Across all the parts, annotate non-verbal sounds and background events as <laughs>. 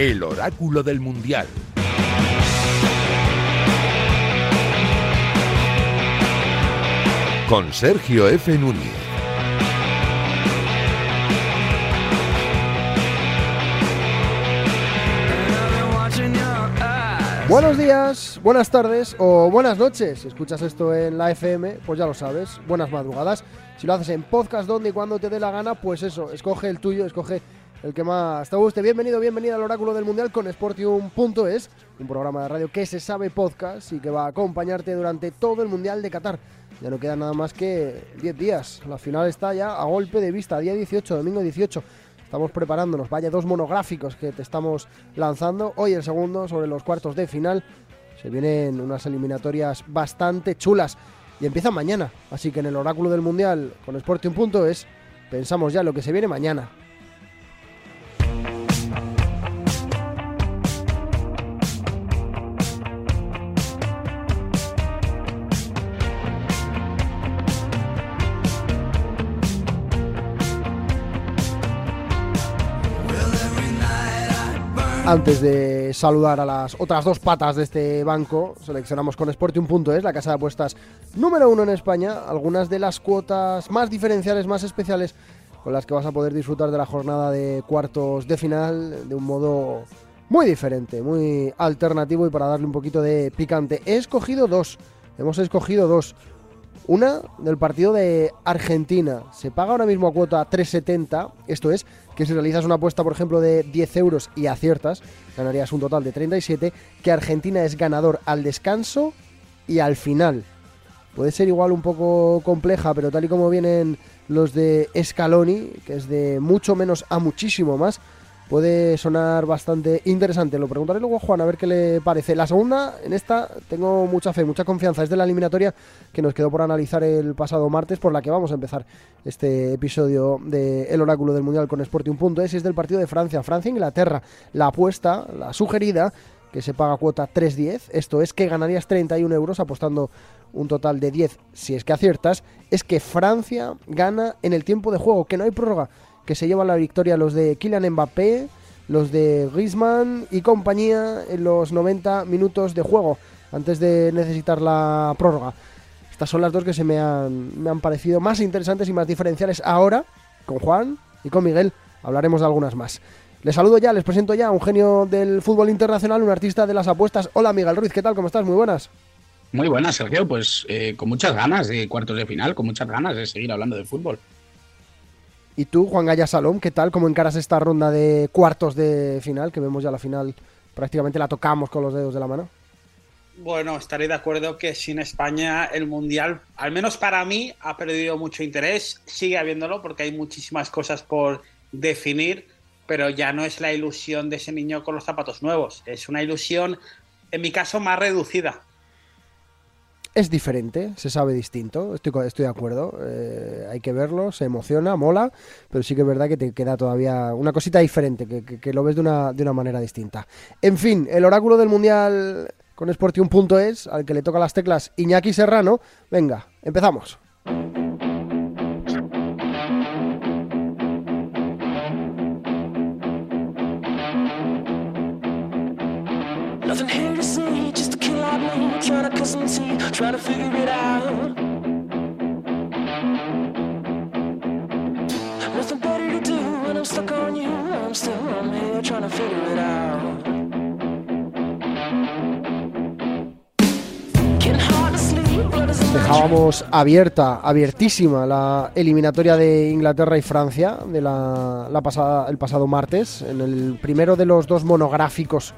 El oráculo del Mundial. Con Sergio F. Núñez. Buenos días, buenas tardes o buenas noches. Si escuchas esto en la FM, pues ya lo sabes. Buenas madrugadas. Si lo haces en podcast donde y cuando te dé la gana, pues eso, escoge el tuyo, escoge el que más te guste. Bienvenido, bienvenida al Oráculo del Mundial con Sportium.es, un programa de radio que se sabe podcast y que va a acompañarte durante todo el Mundial de Qatar. Ya no queda nada más que 10 días. La final está ya a golpe de vista, día 18, domingo 18. Estamos preparándonos, vaya dos monográficos que te estamos lanzando. Hoy el segundo sobre los cuartos de final. Se vienen unas eliminatorias bastante chulas y empiezan mañana. Así que en el oráculo del mundial con Sporting.es pensamos ya lo que se viene mañana. Antes de saludar a las otras dos patas de este banco, seleccionamos con Sportium.es, la casa de apuestas número uno en España, algunas de las cuotas más diferenciales, más especiales, con las que vas a poder disfrutar de la jornada de cuartos de final de un modo muy diferente, muy alternativo y para darle un poquito de picante. He escogido dos, hemos escogido dos. Una del partido de Argentina. Se paga ahora mismo a cuota 3,70. Esto es que si realizas una apuesta, por ejemplo, de 10 euros y aciertas, ganarías un total de 37. Que Argentina es ganador al descanso y al final. Puede ser igual un poco compleja, pero tal y como vienen los de Scaloni, que es de mucho menos a muchísimo más, puede sonar bastante interesante. Lo preguntaré luego a Juan a ver qué le parece. La segunda, en esta tengo mucha fe, mucha confianza. Es de la eliminatoria que nos quedó por analizar el pasado martes, por la que vamos a empezar este episodio de El Oráculo del Mundial con Sporting.es. Es del partido de Francia, Francia-Inglaterra. La apuesta, la sugerida, que se paga cuota 3.10, esto es que ganarías 31 euros apostando un total de 10 si es que aciertas, es que Francia gana en el tiempo de juego, que no hay prórroga que se llevan la victoria los de Kylian Mbappé, los de Griezmann y compañía en los 90 minutos de juego antes de necesitar la prórroga. Estas son las dos que se me han, me han parecido más interesantes y más diferenciales ahora con Juan y con Miguel. Hablaremos de algunas más. Les saludo ya, les presento ya a un genio del fútbol internacional, un artista de las apuestas. Hola Miguel Ruiz, ¿qué tal? ¿Cómo estás? Muy buenas. Muy buenas, Sergio. Pues eh, con muchas ganas de cuartos de final, con muchas ganas de seguir hablando de fútbol. Y tú, Juan Gaya Salom, ¿qué tal? ¿Cómo encaras esta ronda de cuartos de final? Que vemos ya la final, prácticamente la tocamos con los dedos de la mano. Bueno, estaré de acuerdo que sin España el Mundial, al menos para mí, ha perdido mucho interés. Sigue habiéndolo porque hay muchísimas cosas por definir, pero ya no es la ilusión de ese niño con los zapatos nuevos. Es una ilusión, en mi caso, más reducida es diferente, se sabe distinto, estoy, de acuerdo, eh, hay que verlo, se emociona, mola, pero sí que es verdad que te queda todavía una cosita diferente, que, lo ves de una, de una manera distinta. En fin, el oráculo del Mundial con Sportium.es, al que le toca las teclas Iñaki Serrano, venga, empezamos. Dejábamos abierta, abiertísima la eliminatoria de Inglaterra y Francia de la, la pasada, el pasado martes, en el primero de los dos monográficos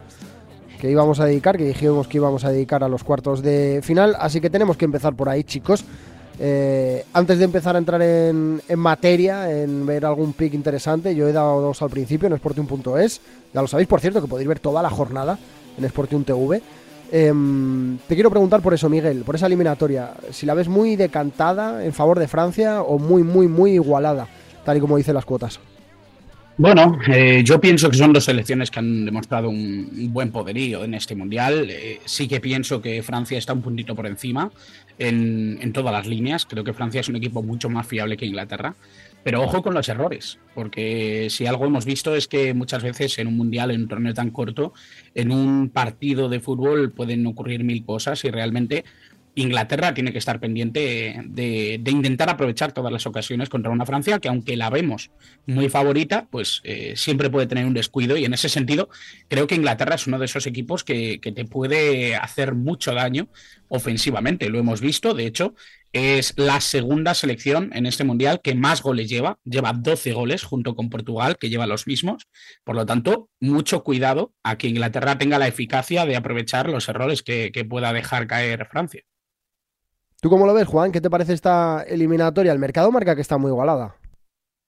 que íbamos a dedicar, que dijimos que íbamos a dedicar a los cuartos de final. Así que tenemos que empezar por ahí, chicos. Eh, antes de empezar a entrar en, materia, en ver algún pick interesante, yo he dado dos al principio en Sporting.es. Ya lo sabéis, por cierto, que podéis ver toda la jornada en Sporting TV. Em, te quiero preguntar por eso, Miguel, por esa eliminatoria. Si la ves muy decantada en favor de Francia o muy, muy, muy igualada, tal y como dicen las cuotas. Bueno, eh, yo pienso que son dos selecciones que han demostrado un, buen poderío en este mundial. Eh, sí que pienso que Francia está un puntito por encima en, todas las líneas. Creo que Francia es un equipo mucho más fiable que Inglaterra. Pero ojo con los errores, porque si algo hemos visto es que muchas veces en un mundial, en un torneo tan corto, en un partido de fútbol pueden ocurrir mil cosas y realmente Inglaterra tiene que estar pendiente de, intentar aprovechar todas las ocasiones contra una Francia que aunque la vemos muy favorita, pues eh, siempre puede tener un descuido y en ese sentido creo que Inglaterra es uno de esos equipos que, que te puede hacer mucho daño ofensivamente. Lo hemos visto, de hecho, es la segunda selección en este mundial que más goles lleva. Lleva 12 goles junto con Portugal, que lleva los mismos. Por lo tanto, mucho cuidado a que Inglaterra tenga la eficacia de aprovechar los errores que, pueda dejar caer Francia. ¿Tú cómo lo ves, Juan? ¿Qué te parece esta eliminatoria? El mercado marca que está muy igualada.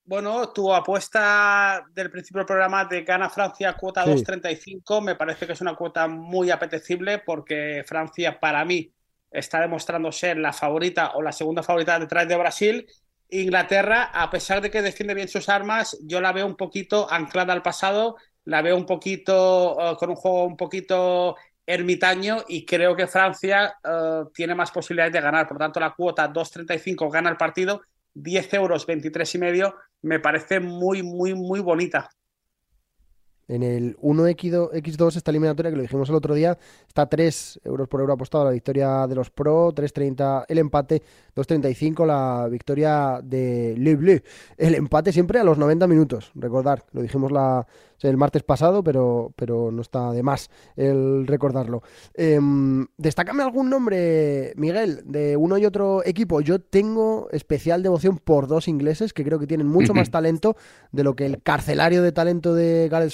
Bueno, tu apuesta del principio del programa de gana Francia cuota 2.35 me parece que es una cuota muy apetecible porque Francia para mí está demostrando ser la favorita o la segunda favorita detrás de Brasil. Inglaterra, a pesar de que defiende bien sus armas, yo la veo un poquito anclada al pasado, la veo un poquito eh, con un juego un poquito ermitaño y creo que Francia eh, tiene más posibilidades de ganar. Por tanto, la cuota 2.35 gana el partido, 10 euros, 23 y medio, me parece muy, muy, muy bonita. En el 1X2, esta eliminatoria, que lo dijimos el otro día, está 3 euros por euro apostado la victoria de los Pro, 3.30 el empate, 2.35 la victoria de Le Bleu. El empate siempre a los 90 minutos, recordar, lo dijimos la, el martes pasado, pero, pero no está de más el recordarlo. Eh, Destácame algún nombre, Miguel, de uno y otro equipo. Yo tengo especial devoción por dos ingleses que creo que tienen mucho más <clears throat> talento de lo que el carcelario de talento de Gareth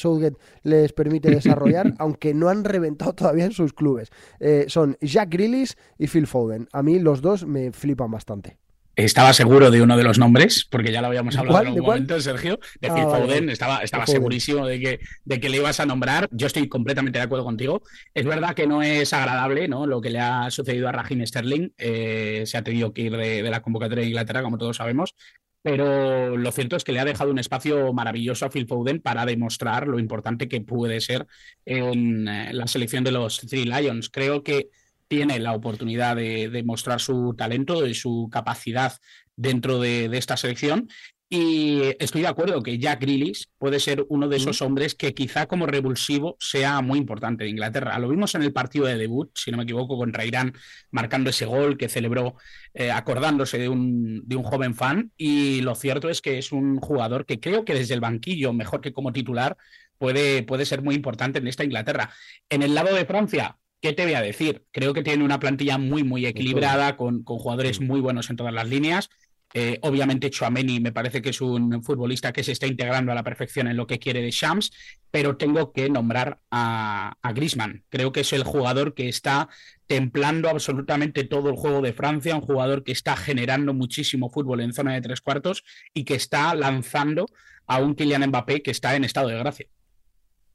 Les permite <laughs> desarrollar, aunque no han reventado todavía en sus clubes. Eh, son Jack Grealish y Phil Foden. A mí los dos me flipan bastante. Estaba seguro de uno de los nombres, porque ya lo habíamos hablado en algún momento, Sergio, de ah, Phil Foden. Estaba, estaba segurísimo de que, de que le ibas a nombrar. Yo estoy completamente de acuerdo contigo. Es verdad que no es agradable ¿no? lo que le ha sucedido a Raheem Sterling. Eh, se ha tenido que ir de, la convocatoria de Inglaterra, como todos sabemos. Pero lo cierto es que le ha dejado un espacio maravilloso a Phil Foden para demostrar lo importante que puede ser en eh, la selección de los Three Lions. Creo que tiene la oportunidad de, mostrar su talento y su capacidad dentro de, esta selección. Y estoy de acuerdo que Jack Grealish puede ser uno de esos hombres que quizá como revulsivo sea muy importante de Inglaterra. Lo vimos en el partido de debut, si no me equivoco, contra Irán, marcando ese gol que celebró eh, acordándose de un, de un joven fan. Y lo cierto es que es un jugador que creo que desde el banquillo, mejor que como titular, puede, puede ser muy importante en esta Inglaterra. En el lado de Francia, ¿Qué te voy a decir? Creo que tiene una plantilla muy, muy equilibrada, con, jugadores muy buenos en todas las líneas. Eh, obviamente, Chouameni me parece que es un futbolista que se está integrando a la perfección en lo que quiere de Shams, pero tengo que nombrar a, a Grisman. Creo que es el jugador que está templando absolutamente todo el juego de Francia, un jugador que está generando muchísimo fútbol en zona de tres cuartos y que está lanzando a un Kylian Mbappé que está en estado de gracia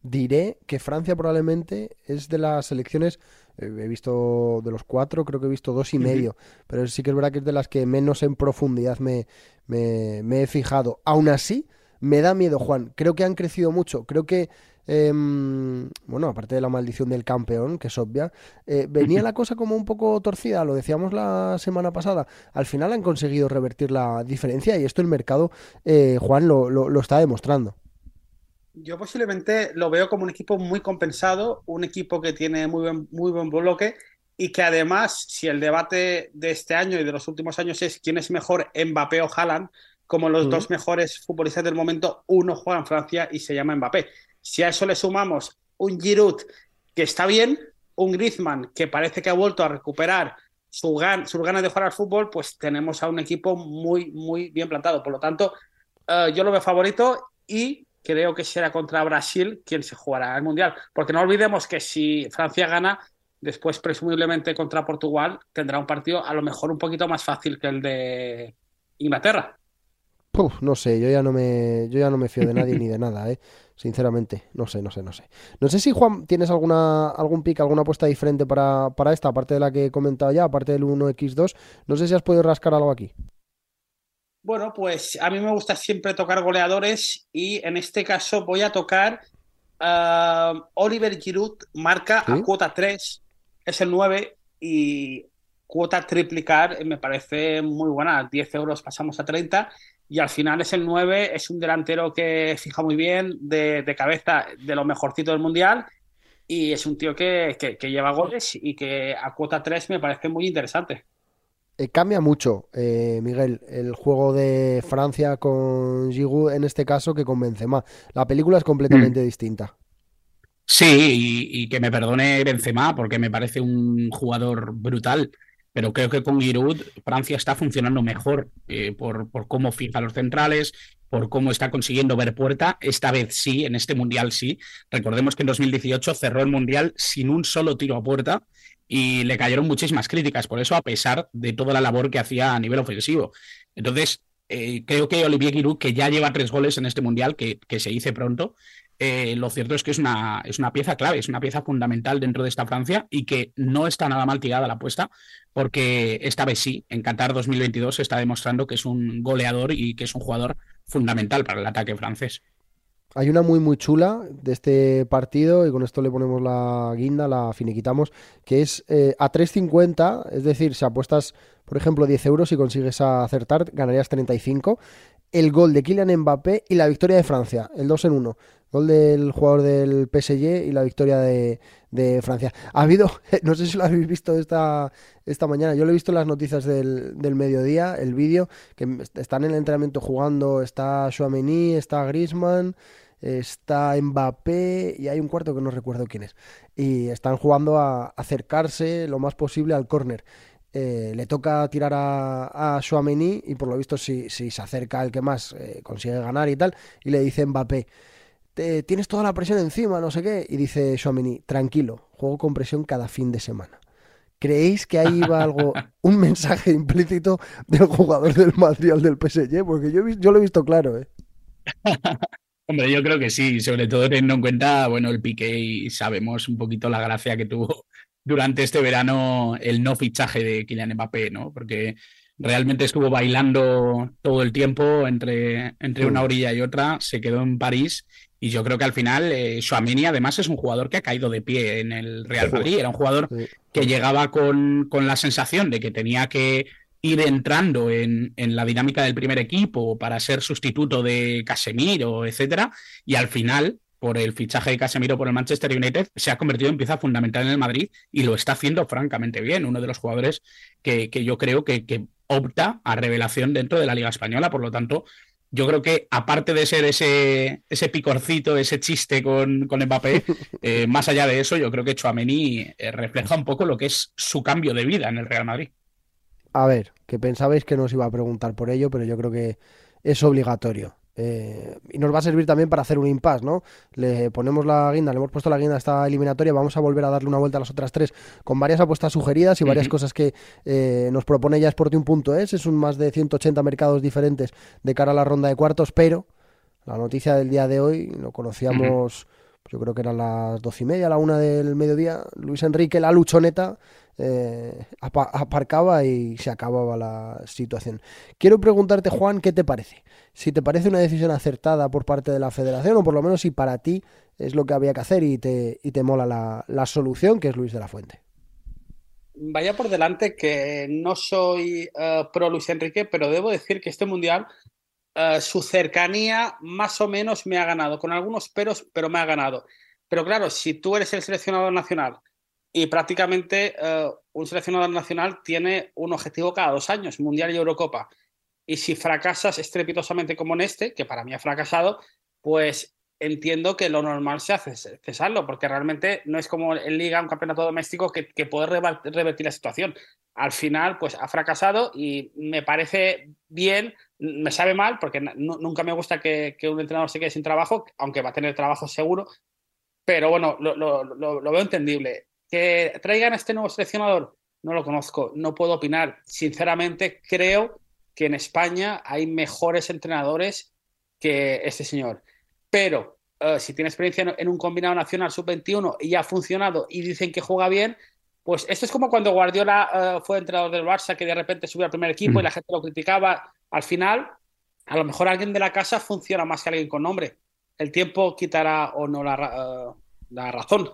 diré que Francia probablemente es de las selecciones, eh, he visto de los cuatro, creo que he visto dos y medio, pero sí que es verdad que es de las que menos en profundidad me, me, he fijado. Aún así, me da miedo, Juan. Creo que han crecido mucho. Creo que, em, bueno, aparte de la maldición del campeón, que es obvia, eh, venía la <laughs> cosa como un poco torcida, lo decíamos la semana pasada. Al final han conseguido revertir la diferencia y esto el mercado, eh, Juan, lo, lo está demostrando. Yo posiblemente lo veo como un equipo muy compensado, un equipo que tiene muy buen, muy buen bloque y que además, si el debate de este año y de los últimos años es quién es mejor, Mbappé o Haaland, como los dos mejores futbolistas del momento, uno juega en Francia y se llama Mbappé. Si a eso le sumamos un Giroud que está bien, un Griezmann que parece que ha vuelto a recuperar su gan sus ganas de jugar al fútbol, pues tenemos a un equipo muy, muy bien plantado. Por lo tanto, eh, yo lo veo favorito y creo que será contra Brasil quien se jugará el Mundial. Porque no olvidemos que si Francia gana, después presumiblemente contra Portugal tendrá un partido a lo mejor un poquito más fácil que el de Inglaterra. no sé, yo ya no me, yo ya no me fío de nadie ni de nada, ¿eh? Sinceramente, no sé, no sé, no sé. No sé si Juan tienes alguna algún pick, alguna apuesta diferente para, para esta, aparte de la que he comentado ya, aparte del 1x2. No sé si has podido rascar algo aquí. Bueno, pues a mí me gusta siempre tocar goleadores y en este caso voy a tocar uh, Oliver Giroud, marca a cuota 3, es el 9 y cuota triplicar me parece muy buena, 10 euros pasamos a 30 y al final es el 9, es un delantero que fija muy bien, de, cabeza, de lo mejorcito del Mundial, y es un tío que, lleva goles y que a cuota 3 me parece muy interesante. Eh, cambia mucho, eh, Miguel, el juego de Francia con Giroud en este caso que con Benzema. La película es completamente mm. distinta. Sí, y, que me perdone Benzema porque me parece un jugador brutal, pero creo que con Giroud Francia está funcionando mejor eh, por, por cómo fija los centrales, por cómo está consiguiendo ver puerta. Esta vez sí, en este Mundial sí. Recordemos que en 2018 cerró el Mundial sin un solo tiro a puerta y le cayeron muchísimas críticas por eso, a pesar de toda la labor que hacía a nivel ofensivo. Entonces, eh, creo que Olivier Giroud, que ya lleva tres goles en este Mundial, que, que se dice pronto, eh, lo cierto es que es una, es una pieza clave, es una pieza fundamental dentro de esta Francia y que no está nada mal tirada la apuesta, porque esta vez sí, en Qatar 2022 se está demostrando que es un goleador y que es un jugador fundamental para el ataque francés. Hay una muy muy chula de este partido y con esto le ponemos la guinda, la finiquitamos, que es eh, a 3.50, es decir, si apuestas, por ejemplo, 10 euros y consigues acertar, ganarías 35. El gol de Kylian Mbappé y la victoria de Francia, el 2 en 1. Gol del jugador del PSG y la victoria de, Francia. Ha habido, <laughs> no sé si lo habéis visto esta, esta mañana, yo lo he visto en las noticias del, mediodía, el vídeo, que están en el entrenamiento jugando, está Chouameni, está Griezmann, está Mbappé y hay un cuarto que no recuerdo quién es. Y están jugando a acercarse lo más posible al córner. Eh, le toca tirar a, a y por lo visto si, si se acerca el que más eh, consigue ganar y tal, y le dice Mbappé, tienes toda la presión encima, no sé qué. Y dice Chouameni, tranquilo, juego con presión cada fin de semana. ¿Creéis que ahí va algo, <laughs> un mensaje implícito del jugador del Madrid al del PSG? Porque yo, yo lo he visto claro, ¿eh? <laughs> Hombre, yo creo que sí, sobre todo teniendo en cuenta, bueno, el Piqué y sabemos un poquito la gracia que tuvo <laughs> durante este verano el no fichaje de Kylian Mbappé, ¿no? Porque realmente estuvo bailando todo el tiempo entre, entre una orilla y otra, se quedó en París y yo creo que al final eh, además es un jugador que ha caído de pie en el Real Madrid. Era un jugador que llegaba con, con, la sensación de que tenía que ir entrando en, en, la dinámica del primer equipo para ser sustituto de Casemiro, etcétera. Y al final, por el fichaje de Casemiro por el Manchester United, se ha convertido en pieza fundamental en el Madrid y lo está haciendo francamente bien. Uno de los jugadores que, que yo creo que, que opta a revelación dentro de la Liga Española. Por lo tanto, yo creo que aparte de ser ese, ese picorcito, ese chiste con, con Mbappé, <laughs> eh, más allá de eso, yo creo que Chouameni eh, refleja un poco lo que es su cambio de vida en el Real Madrid. A ver, que pensabais que nos iba a preguntar por ello, pero yo creo que es obligatorio. Eh, y nos va a servir también para hacer un impasse, ¿no? Le ponemos la guinda, le hemos puesto la guinda a esta eliminatoria, vamos a volver a darle una vuelta a las otras tres con varias apuestas sugeridas y varias cosas que eh, nos propone ya Sportium.es. Es un más de 180 mercados diferentes de cara a la ronda de cuartos, pero la noticia del día de hoy lo conocíamos, yo creo que eran las doce y media, la una del mediodía. Luis Enrique, la luchoneta, eh, aparcaba y se acababa la situación. Quiero preguntarte, Juan, ¿qué te parece? Si te parece una decisión acertada por parte de la federación, o por lo menos si para ti es lo que había que hacer y te, y te mola la, solución, que es Luis de la Fuente. Vaya por delante que no soy eh, pro Luis Enrique, pero debo decir que este mundial, eh, su cercanía más o menos me ha ganado, con algunos peros, pero me ha ganado. Pero claro, si tú eres el seleccionador nacional, y prácticamente eh, un seleccionador nacional tiene un objetivo cada dos años, Mundial y Eurocopa. Y si fracasas estrepitosamente como en este, que para mí ha fracasado, pues entiendo que lo normal se hace cesarlo, porque realmente no es como en Liga, un campeonato doméstico que, puede revertir la situación. Al final, pues ha fracasado y me parece bien, me sabe mal, porque nunca me gusta que, un entrenador se quede sin trabajo, aunque va a tener trabajo seguro, pero bueno, lo veo entendible. Que traigan a este nuevo seleccionador, no lo conozco, no puedo opinar. Sinceramente, creo que en España hay mejores entrenadores que este señor. Pero eh, si tiene experiencia en un combinado nacional sub-21 y ha funcionado y dicen que juega bien, pues esto es como cuando Guardiola eh, fue entrenador del Barça, que de repente subió al primer equipo y la gente lo criticaba. Al final, a lo mejor alguien de la casa funciona más que alguien con nombre. El tiempo quitará o no la, eh, la razón.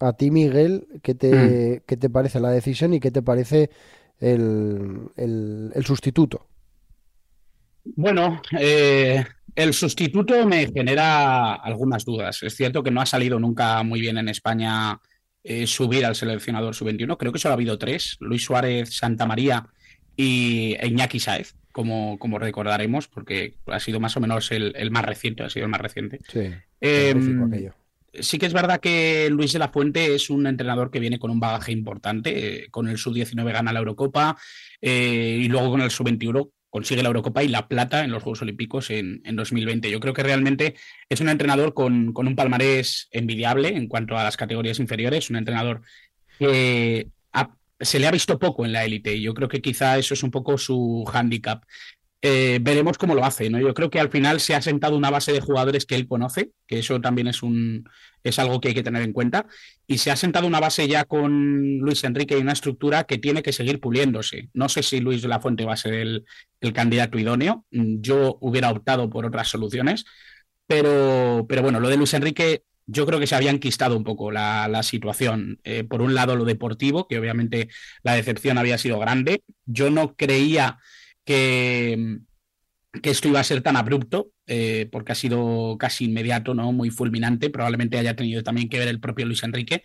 A ti, Miguel, ¿qué te, mm. te parece la decisión y qué te parece el, el, sustituto? Bueno, eh, el sustituto me genera algunas dudas. Es cierto que no ha salido nunca muy bien en España eh, subir al seleccionador sub-21. Creo que solo ha habido tres, Luis Suárez, Santa María y Iñaki Saez, como, como recordaremos, porque ha sido más o menos el, más reciente, ha sido el más reciente. Sí, em, sí que es verdad que Luis de la Fuente es un entrenador que viene con un bagaje importante. Eh, con el sub-19 gana la Eurocopa y luego con el sub-21 consigue la Eurocopa y la plata en los Juegos Olímpicos en, 2020. Yo creo que realmente es un entrenador con, un palmarés envidiable en cuanto a las categorías inferiores, un entrenador que se le ha visto poco en la élite y yo creo que quizá eso es un poco su hándicap. Eh, veremos cómo lo hace, ¿no? Yo creo que al final se ha sentado una base de jugadores que él conoce, que eso también es un es algo que hay que tener en cuenta, y se ha sentado una base ya con Luis Enrique y una estructura que tiene que seguir puliéndose. No sé si Luis de la Fuente va a ser el, candidato idóneo. Yo hubiera optado por otras soluciones, pero, pero bueno, lo de Luis Enrique yo creo que se había enquistado un poco la, situación. Eh, por un lado, lo deportivo, que obviamente la decepción había sido grande. Yo no creía que, que esto iba a ser tan abrupto, eh, porque ha sido casi inmediato, ¿no? Muy fulminante. Probablemente haya tenido también que ver el propio Luis Enrique.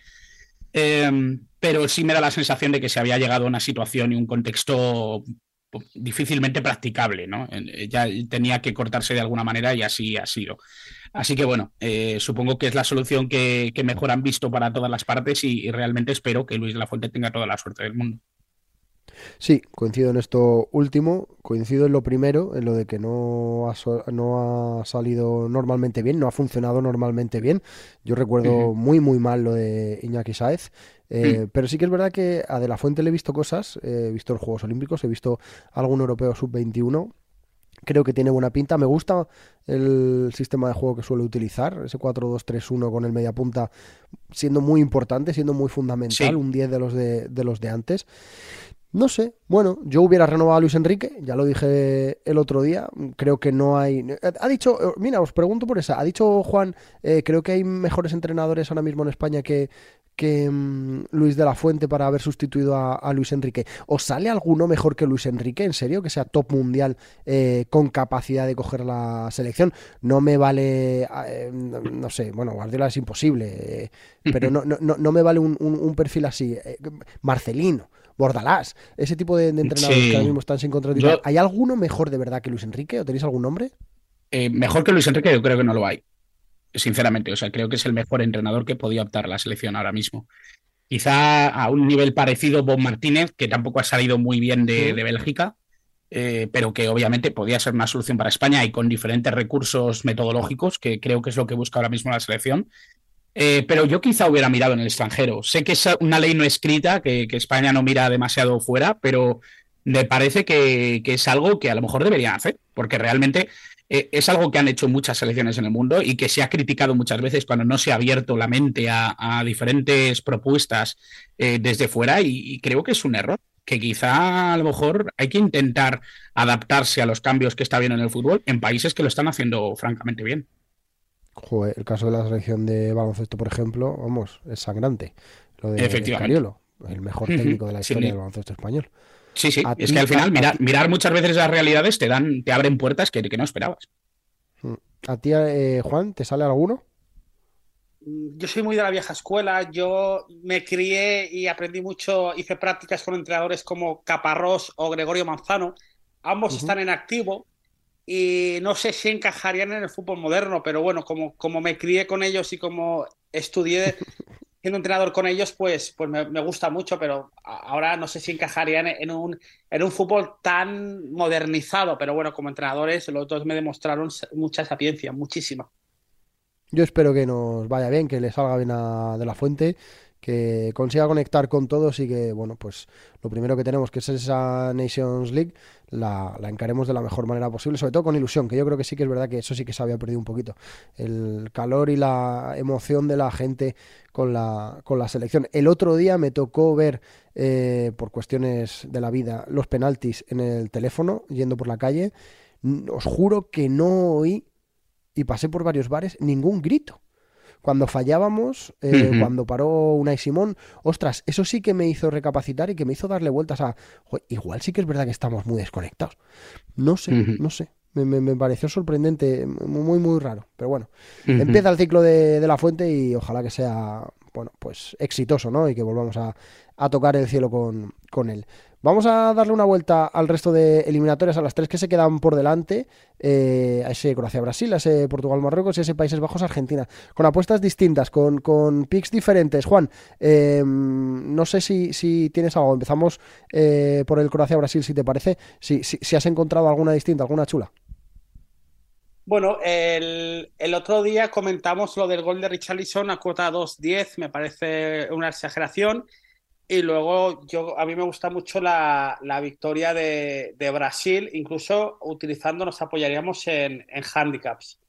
Em, pero sí me da la sensación de que se había llegado a una situación y un contexto difícilmente practicable, ¿no? Eh, ya tenía que cortarse de alguna manera y así ha sido. Así que bueno, eh, supongo que es la solución que, mejor han visto para todas las partes y, y realmente espero que Luis de la Fuente tenga toda la suerte del mundo. Sí, coincido en esto último, coincido en lo primero, en lo de que no ha, no ha salido normalmente bien, no ha funcionado normalmente bien. Yo recuerdo muy, muy mal lo de Iñaki Saez. Eh, pero sí que es verdad que a De La Fuente le he visto cosas, he visto los Juegos Olímpicos, he visto algún europeo sub-21 creo que tiene buena pinta. Me gusta el sistema de juego que suele utilizar, ese 4-2-3-1 con el media punta, siendo muy importante, siendo muy fundamental, un 10 de los de, de los de antes. No sé, bueno, yo hubiera renovado a Luis Enrique, ya lo dije el otro día, creo que no hay... Ha dicho, mira, os pregunto por esa, ha dicho Juan, eh, creo que hay mejores entrenadores ahora mismo en España que, que mm, Luis de la Fuente para haber sustituido a, Luis Enrique. ¿Os sale alguno mejor que Luis Enrique, en serio, que sea top mundial eh, con capacidad de coger la selección? No me vale, eh, no, sé, bueno, Guardiola es imposible, pero no, no, no, me vale un perfil así. Marcelino. Bordalás, ese tipo de, entrenadores que ahora mismo están sin contrato. ¿Hay alguno mejor de verdad que Luis Enrique? ¿O tenéis algún nombre? Eh, mejor que Luis Enrique, yo creo que no lo hay. Sinceramente, o sea, creo que es el mejor entrenador que podía optar a la selección ahora mismo. Quizá a un nivel parecido Bob Martínez, que tampoco ha salido muy bien de, Bélgica, eh, pero que obviamente podía ser una solución para España y con diferentes recursos metodológicos, que creo que es lo que busca ahora mismo la selección. Eh, pero yo quizá hubiera mirado en el extranjero. Sé que es una ley no escrita, que, España no mira demasiado fuera, pero me parece que, es algo que a lo mejor deberían hacer, porque realmente eh, es algo que han hecho muchas selecciones en el mundo y que se ha criticado muchas veces cuando no se ha abierto la mente a, diferentes propuestas eh, desde fuera y, creo que es un error que quizá a lo mejor hay que intentar adaptarse a los cambios que está viendo en el fútbol en países que lo están haciendo francamente bien el caso de la selección de baloncesto, por ejemplo, vamos, es sangrante. Lo de Efectivamente. el mejor técnico de la historia del baloncesto español. Sí, sí, es que al final mirar, mirar, muchas veces las realidades te dan, te abren puertas que, que no esperabas. Mm. ¿A ti, eh, Juan, te sale alguno? Mm, yo soy muy de la vieja escuela, yo me crié y aprendí mucho, hice prácticas con entrenadores como Caparrós o Gregorio Manzano, ambos están en activo, y no sé si encajarían en el fútbol moderno, pero bueno, como, como me crié con ellos y como estudié <laughs> siendo entrenador con ellos, pues, pues me, gusta mucho, pero ahora no sé si encajarían en un, en un fútbol tan modernizado, pero bueno, como entrenadores los dos me demostraron mucha sapiencia, muchísima. Yo espero que nos vaya bien, que le salga bien a De La Fuente que consiga conectar con todos y que, bueno, pues lo primero que tenemos, que es esa Nations League, la, encaremos de la mejor manera posible, sobre todo con ilusión, que yo creo que sí que es verdad que eso sí que se había perdido un poquito. El calor y la emoción de la gente con la, con la selección. El otro día me tocó ver, eh, por cuestiones de la vida, los penaltis en el teléfono, yendo por la calle. Os juro que no oí, y pasé por varios bares, ningún grito cuando fallábamos, eh, cuando paró Unai Simón, ostras, eso sí que me hizo recapacitar y que me hizo darle vueltas a, igual sí que es verdad que estamos muy desconectados. No sé, no sé. Me, pareció sorprendente, muy, muy raro. Pero bueno, empieza el ciclo de, de, la fuente y ojalá que sea, bueno, pues exitoso, ¿no? Y que volvamos a, a tocar el cielo con, con él. Vamos a darle una vuelta al resto de eliminatorias, a las tres que se quedan por delante, eh, a ese Croacia-Brasil, a ese Portugal-Marruecos y a ese Países Bajos-Argentina, con apuestas distintas, con, con picks diferentes. Juan, em, no sé si, tienes algo, empezamos eh, por el Croacia-Brasil, si te parece, si, si, has encontrado alguna distinta, alguna chula. Bueno, el, el, otro día comentamos lo del gol de Richarlison a cuota 2-10, me parece una exageración. Y luego yo a mí me gusta mucho la, victoria de, Brasil, incluso utilizando nos apoyaríamos en, en handicaps.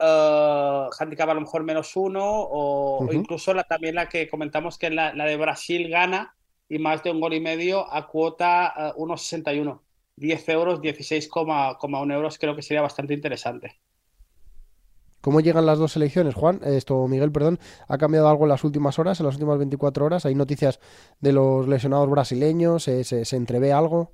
Uh, handicap a lo mejor menos uno o, incluso la, también la que comentamos que es la, de Brasil gana y más de un gol y medio a cuota 1,61. 10 euros, 16,1 euros creo que sería bastante interesante. ¿Cómo llegan las dos selecciones, Juan? Esto, Miguel, perdón, ¿ha cambiado algo en las últimas horas, en las últimas 24 horas? ¿Hay noticias de los lesionados brasileños? ¿Se, entrevé algo?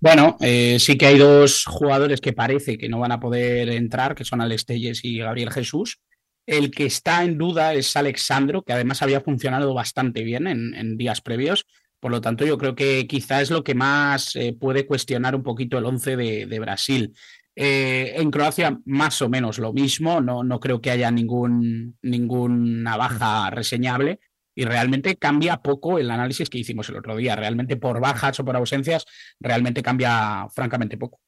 Bueno, eh, sí que hay dos jugadores que parece que no van a poder entrar, que son Alex Telles y Gabriel Jesús. El que está en duda es Alexandro, que además había funcionado bastante bien en, días previos. Por lo tanto, yo creo que quizá es lo que más eh, puede cuestionar un poquito el once de Brasil. Eh, en Croacia más o menos lo mismo, no, no creo que haya ningún, ninguna baja reseñable y realmente cambia poco el análisis que hicimos el otro día. Realmente por bajas o por ausencias, realmente cambia francamente poco.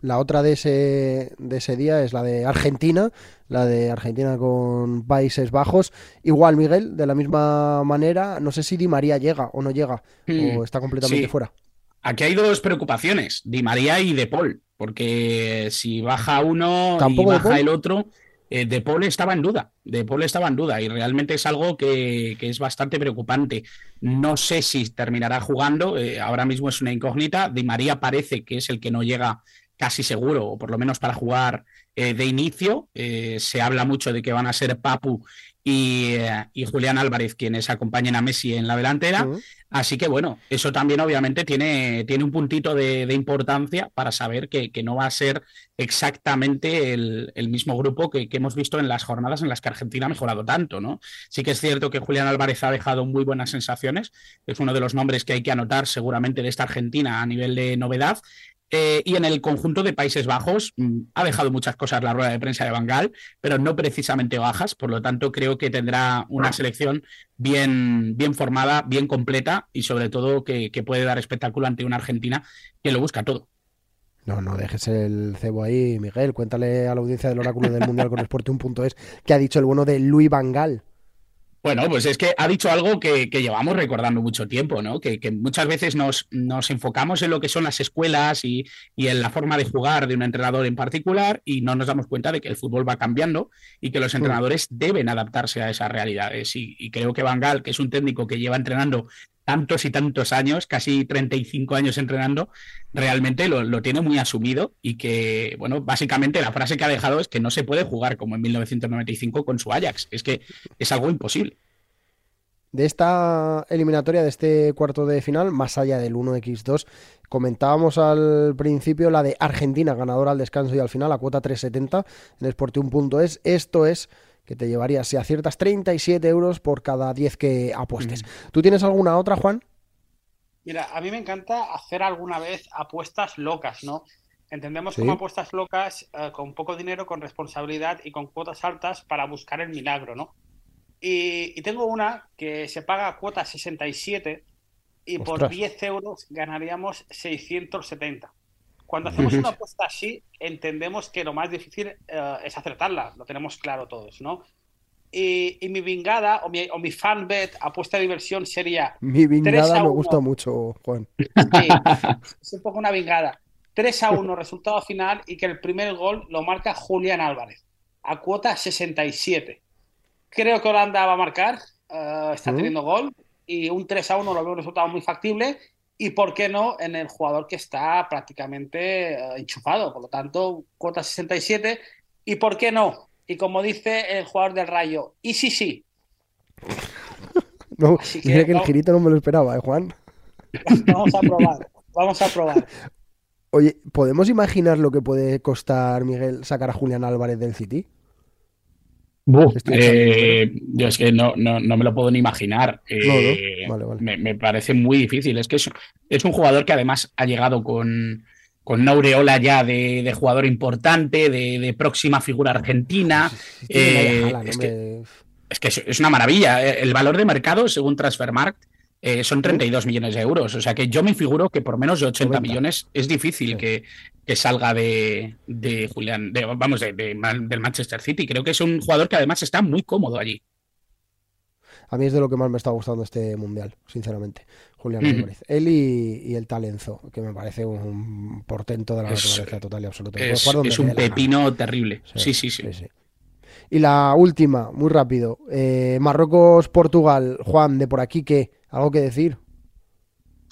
La otra de ese, de ese día es la de Argentina, la de Argentina con Países Bajos. Igual, Miguel, de la misma manera, no sé si Di María llega o no llega, o hmm. está completamente fuera. Aquí hay dos preocupaciones, Di María y De Paul, porque si baja uno y baja el otro, eh, De Paul estaba en duda, De Paul estaba en duda y realmente es algo que, es bastante preocupante. No sé si terminará jugando, eh, ahora mismo es una incógnita, Di María parece que es el que no llega casi seguro, o por lo menos para jugar eh, de inicio. se habla mucho de que van a ser Papu y, Julián Álvarez quienes acompañen a Messi en la delantera. Así que bueno, eso también obviamente tiene, tiene un puntito de, importancia para saber que, no va a ser exactamente el, mismo grupo que, hemos visto en las jornadas en las que Argentina ha mejorado tanto, ¿no? Sí que es cierto que Julián Álvarez ha dejado muy buenas sensaciones, es uno de los nombres que hay que anotar seguramente de esta Argentina a nivel de novedad, eh, y en el conjunto de Países Bajos mm, ha dejado muchas cosas la rueda de prensa de Bangal, pero no precisamente bajas. Por lo tanto, creo que tendrá una selección bien, bien formada, bien completa y sobre todo que, puede dar espectáculo ante una Argentina que lo busca todo. No, no dejes el cebo ahí, Miguel. Cuéntale a la audiencia del oráculo del Mundial con <laughs> Sport1.es que ha dicho el bueno de Luis Vangal. Bueno, pues es que ha dicho algo que, llevamos recordando mucho tiempo, ¿no? Que, muchas veces nos, nos, enfocamos en lo que son las escuelas y, en la forma de jugar de un entrenador en particular y no nos damos cuenta de que el fútbol va cambiando y que los mm. entrenadores deben adaptarse a esas realidades. Y, y creo que Van Gaal, que es un técnico que lleva entrenando tantos y tantos años, casi 35 años entrenando, realmente lo, tiene muy asumido y que, bueno, básicamente la frase que ha dejado es que no se puede jugar como en 1995 con su Ajax, es que es algo imposible. De esta eliminatoria, de este cuarto de final, más allá del 1x2, comentábamos al principio la de Argentina, ganadora al descanso y al final, a cuota 370 en Sport1.es. Esto es que te llevarías, si aciertas, 37 euros por cada 10 que apuestes. ¿Tú tienes alguna otra, Juan? Mira, a mí me encanta hacer alguna vez apuestas locas, ¿no? Entendemos como apuestas locas eh, con poco dinero, con responsabilidad y con cuotas altas para buscar el milagro, ¿no? Y, tengo una que se paga a cuota 67 y por 10 euros ganaríamos 670. Cuando hacemos una apuesta así, entendemos que lo más difícil eh, es acertarla, lo tenemos claro todos, ¿no? Y, mi vingada o mi, o mi fan bet, apuesta de diversión sería. Mi vingada me gusta mucho, Juan. Sí, <laughs> es un poco una vingada. 3 a 1, resultado final, y que el primer gol lo marca Julián Álvarez, a cuota 67. Creo que Holanda va a marcar, eh, está ¿Mm? teniendo gol, y un 3 a 1 lo veo un resultado muy factible y por qué no en el jugador que está prácticamente eh, enchufado, por lo tanto, cuota 67, y por qué no, y como dice el jugador del Rayo, y sí, sí. <laughs> no, que, que el girito no me lo esperaba, ¿eh, Juan? <laughs> vamos a probar, vamos a probar. Oye, ¿podemos imaginar lo que puede costar, Miguel, sacar a Julián Álvarez del City? Eh, yo es que no, no, me lo puedo ni imaginar. Eh, me, parece muy difícil. Es que es, es, un jugador que además ha llegado con, con una aureola ya de, jugador importante, de, próxima figura argentina. Eh, es, que, es, que, es una maravilla. El valor de mercado, según Transfermarkt, eh, son 32 millones de euros. O sea que yo me figuro que por menos de 80 millones es difícil que, salga de, Julián, vamos, de, del Manchester City. Creo que es un jugador que además está muy cómodo allí. A mí es de lo que más me está gustando este mundial, sinceramente. Julián Álvarez. Él y, el Talenzo, que me parece un portento de la naturaleza total y absoluta. Es, un pepino terrible. sí, sí. sí. Y la última, muy rápido. Eh, Marruecos-Portugal. Juan, de por aquí, ¿qué? ¿Algo que decir?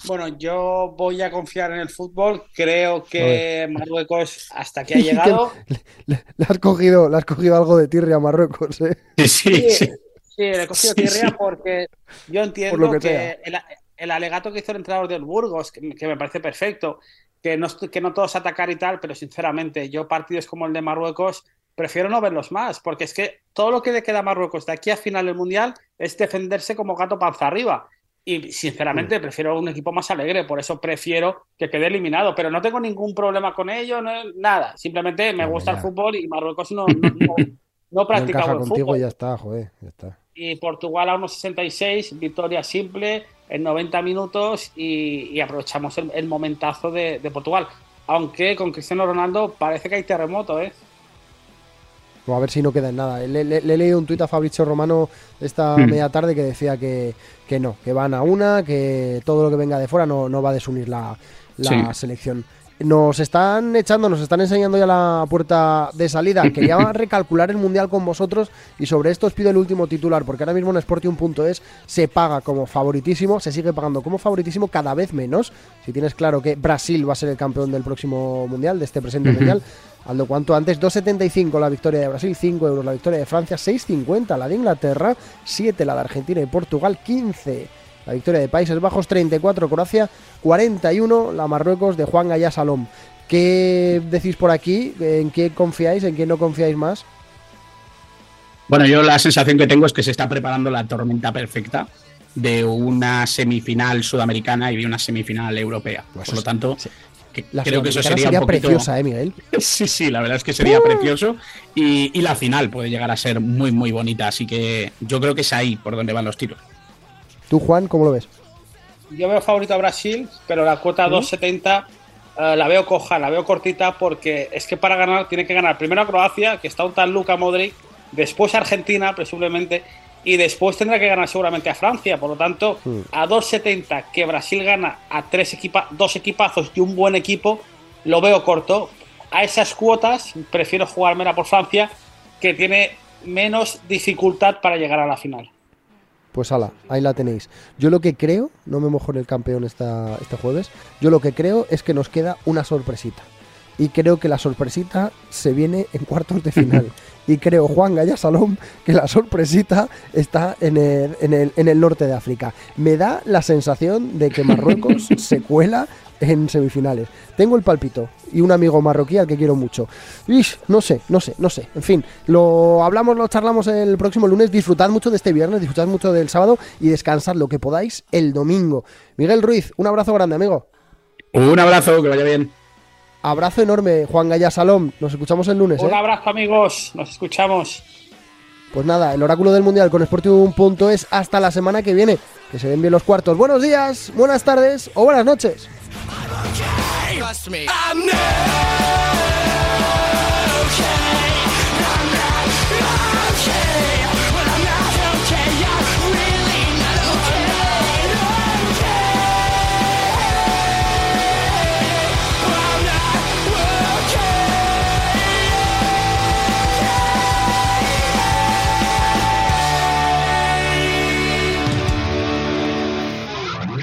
Bueno, yo voy a confiar en el fútbol. Creo que Marruecos, hasta que ha <laughs> llegado. le, has cogido, le has cogido algo de tirria a Marruecos, ¿eh? <laughs> Sí, sí. Sí, le he cogido tirria porque yo entiendo que, el, alegato que hizo el entrenador del Burgos, que, me parece perfecto, que no, que no todos atacar y tal, pero sinceramente, yo partidos como el de Marruecos prefiero no verlos más, porque es que todo lo que le queda a Marruecos de aquí a final del Mundial es defenderse como gato panza arriba. Y sinceramente prefiero un equipo más alegre, por eso prefiero que quede eliminado. Pero no tengo ningún problema con ello, no, nada. Simplemente me gusta el fútbol y Marruecos no, <laughs> no, no, practica no contigo ya está, joder, ya está. Y Portugal a unos 66, victoria simple en 90 minutos y, aprovechamos el, momentazo de, de Portugal. Aunque con Cristiano Ronaldo parece que hay terremoto, ¿eh? A ver si no queda en nada. Le, he leído un tuit a Fabrizio Romano esta hmm. media tarde que decía que, no, que van a una, que todo lo que venga de fuera no, va a desunir la, selección. Nos están echando, nos están enseñando ya la puerta de salida. <laughs> Quería recalcular el mundial con vosotros y sobre esto os pido el último titular, porque ahora mismo en Sportium.es se paga como favoritísimo, se sigue pagando como favoritísimo cada vez menos. Si tienes claro que Brasil va a ser el campeón del próximo mundial, de este presente mundial, Aldo, cuanto antes, 2,75 la victoria de Brasil, 5 euros la victoria de Francia, 6,50 la de Inglaterra, 7 la de Argentina y Portugal, 15 la victoria de Países Bajos, 34 Croacia, 41 la Marruecos de Juan Gaya Salom. ¿Qué decís por aquí? ¿En qué confiáis? ¿En quién no confiáis más? Bueno, yo la sensación que tengo es que se está preparando la tormenta perfecta de una semifinal sudamericana y de una semifinal europea. Pues por lo tanto, creo que eso sería, preciosa, ¿eh, Miguel? <laughs> Sí, sí, la verdad es que sería precioso. Y, la final puede llegar a ser muy, muy bonita. Así que yo creo que es ahí por donde van los tiros. ¿Tú, Juan, cómo lo ves? Yo veo favorito a Brasil, pero la cuota 270 eh, la veo coja, la veo cortita, porque es que para ganar tiene que ganar primero a Croacia, que está un tal Luca Modric, después Argentina, presumiblemente, y después tendrá que ganar seguramente a Francia. Por lo tanto, hmm. a 2.70 que Brasil gana a tres equipa dos equipazos y un buen equipo, lo veo corto. A esas cuotas prefiero jugármela por Francia, que tiene menos dificultad para llegar a la final. Pues ala, ahí la tenéis. Yo lo que creo, no me mojo en el campeón esta, este jueves, yo lo que creo es que nos queda una sorpresita. Y creo que la sorpresita se viene en cuartos de final. <laughs> y creo, Juan Gaya Salom, que la sorpresita está en el, en, el, en el norte de África. Me da la sensación de que Marruecos <laughs> se cuela en semifinales. Tengo el palpito y un amigo marroquí al que quiero mucho. no sé, no sé, no sé. En fin, lo hablamos, lo charlamos el próximo lunes. Disfrutad mucho de este viernes, disfrutad mucho del sábado y descansad lo que podáis el domingo. Miguel Ruiz, un abrazo grande, amigo. Un abrazo, que vaya bien. Abrazo enorme, Juan Gaya Salom. Nos escuchamos el lunes. Un ¿eh? abrazo, amigos. Nos escuchamos. Pues nada, el oráculo del mundial con es hasta la semana que viene. Que se den bien los cuartos. Buenos días, buenas tardes o buenas noches.